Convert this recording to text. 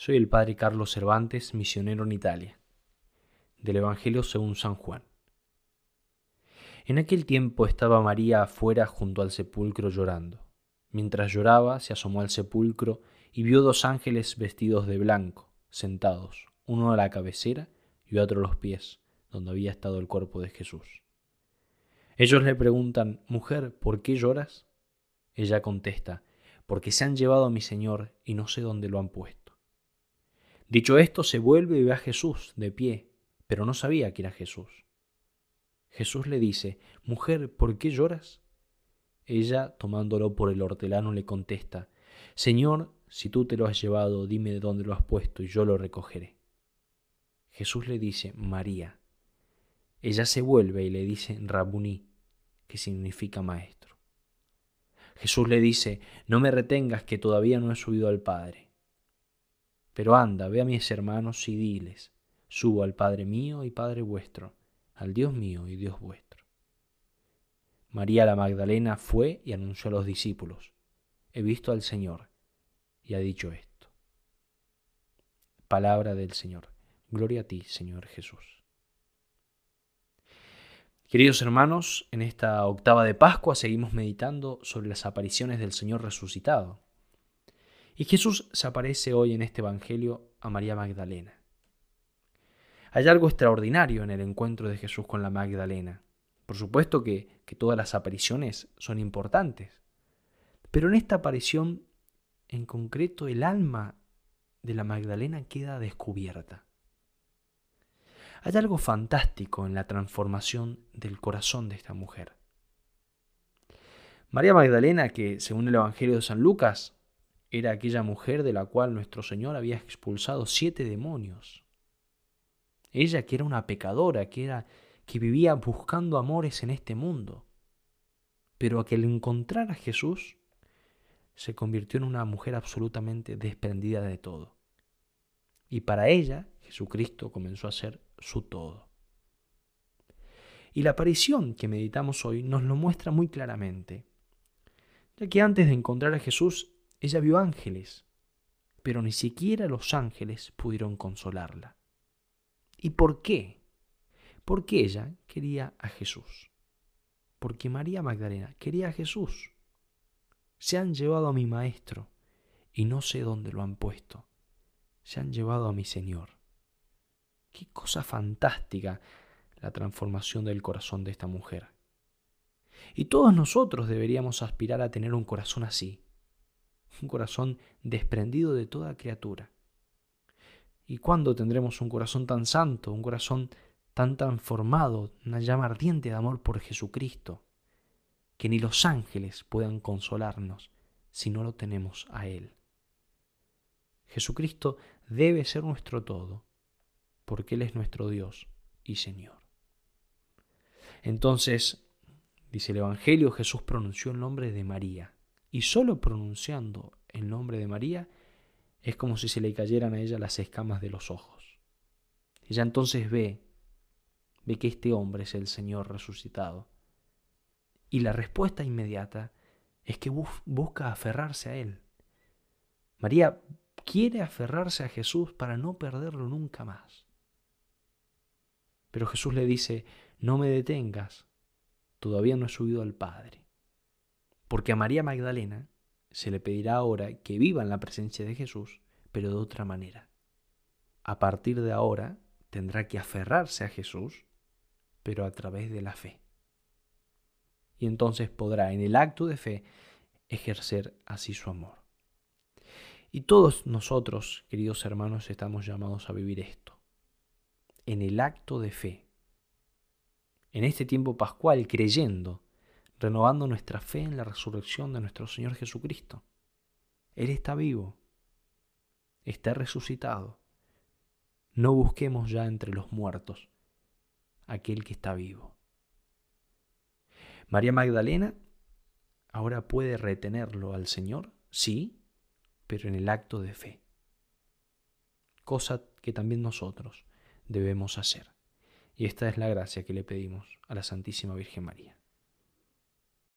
Soy el Padre Carlos Cervantes, misionero en Italia, del Evangelio según San Juan. En aquel tiempo estaba María afuera junto al sepulcro llorando. Mientras lloraba, se asomó al sepulcro y vio dos ángeles vestidos de blanco, sentados, uno a la cabecera y otro a los pies, donde había estado el cuerpo de Jesús. Ellos le preguntan, Mujer, ¿por qué lloras? Ella contesta, Porque se han llevado a mi Señor y no sé dónde lo han puesto. Dicho esto, se vuelve y ve a Jesús de pie, pero no sabía que era Jesús. Jesús le dice, Mujer, ¿por qué lloras? Ella, tomándolo por el hortelano, le contesta, Señor, si tú te lo has llevado, dime de dónde lo has puesto y yo lo recogeré. Jesús le dice, María. Ella se vuelve y le dice, Rabuní, que significa maestro. Jesús le dice, no me retengas que todavía no he subido al Padre. Pero anda, ve a mis hermanos y diles, subo al Padre mío y Padre vuestro, al Dios mío y Dios vuestro. María la Magdalena fue y anunció a los discípulos, he visto al Señor, y ha dicho esto. Palabra del Señor. Gloria a ti, Señor Jesús. Queridos hermanos, en esta octava de Pascua seguimos meditando sobre las apariciones del Señor resucitado. Y Jesús se aparece hoy en este Evangelio a María Magdalena. Hay algo extraordinario en el encuentro de Jesús con la Magdalena. Por supuesto que, que todas las apariciones son importantes, pero en esta aparición en concreto el alma de la Magdalena queda descubierta. Hay algo fantástico en la transformación del corazón de esta mujer. María Magdalena, que según el Evangelio de San Lucas, era aquella mujer de la cual nuestro Señor había expulsado siete demonios. Ella que era una pecadora, que era que vivía buscando amores en este mundo. Pero que al encontrar a Jesús, se convirtió en una mujer absolutamente desprendida de todo. Y para ella, Jesucristo comenzó a ser su todo. Y la aparición que meditamos hoy nos lo muestra muy claramente, ya que antes de encontrar a Jesús, ella vio ángeles, pero ni siquiera los ángeles pudieron consolarla. ¿Y por qué? Porque ella quería a Jesús. Porque María Magdalena quería a Jesús. Se han llevado a mi maestro y no sé dónde lo han puesto. Se han llevado a mi Señor. Qué cosa fantástica la transformación del corazón de esta mujer. Y todos nosotros deberíamos aspirar a tener un corazón así, un corazón desprendido de toda criatura. ¿Y cuándo tendremos un corazón tan santo, un corazón tan transformado, una llama ardiente de amor por Jesucristo, que ni los ángeles puedan consolarnos si no lo tenemos a Él? Jesucristo debe ser nuestro todo, porque Él es nuestro Dios y Señor. Entonces, dice el Evangelio, Jesús pronunció el nombre de María, y solo pronunciando el nombre de María es como si se le cayeran a ella las escamas de los ojos. Ella entonces ve, ve que este hombre es el Señor resucitado. Y la respuesta inmediata es que busca aferrarse a Él. María quiere aferrarse a Jesús para no perderlo nunca más. Pero Jesús le dice, no me detengas, todavía no he subido al Padre. Porque a María Magdalena se le pedirá ahora que viva en la presencia de Jesús, pero de otra manera. A partir de ahora tendrá que aferrarse a Jesús, pero a través de la fe. Y entonces podrá en el acto de fe ejercer así su amor. Y todos nosotros, queridos hermanos, estamos llamados a vivir esto en el acto de fe. En este tiempo pascual, creyendo, renovando nuestra fe en la resurrección de nuestro Señor Jesucristo. Él está vivo, está resucitado. No busquemos ya entre los muertos aquel que está vivo. María Magdalena ahora puede retenerlo al Señor, sí, pero en el acto de fe. Cosa que también nosotros debemos hacer. Y esta es la gracia que le pedimos a la Santísima Virgen María.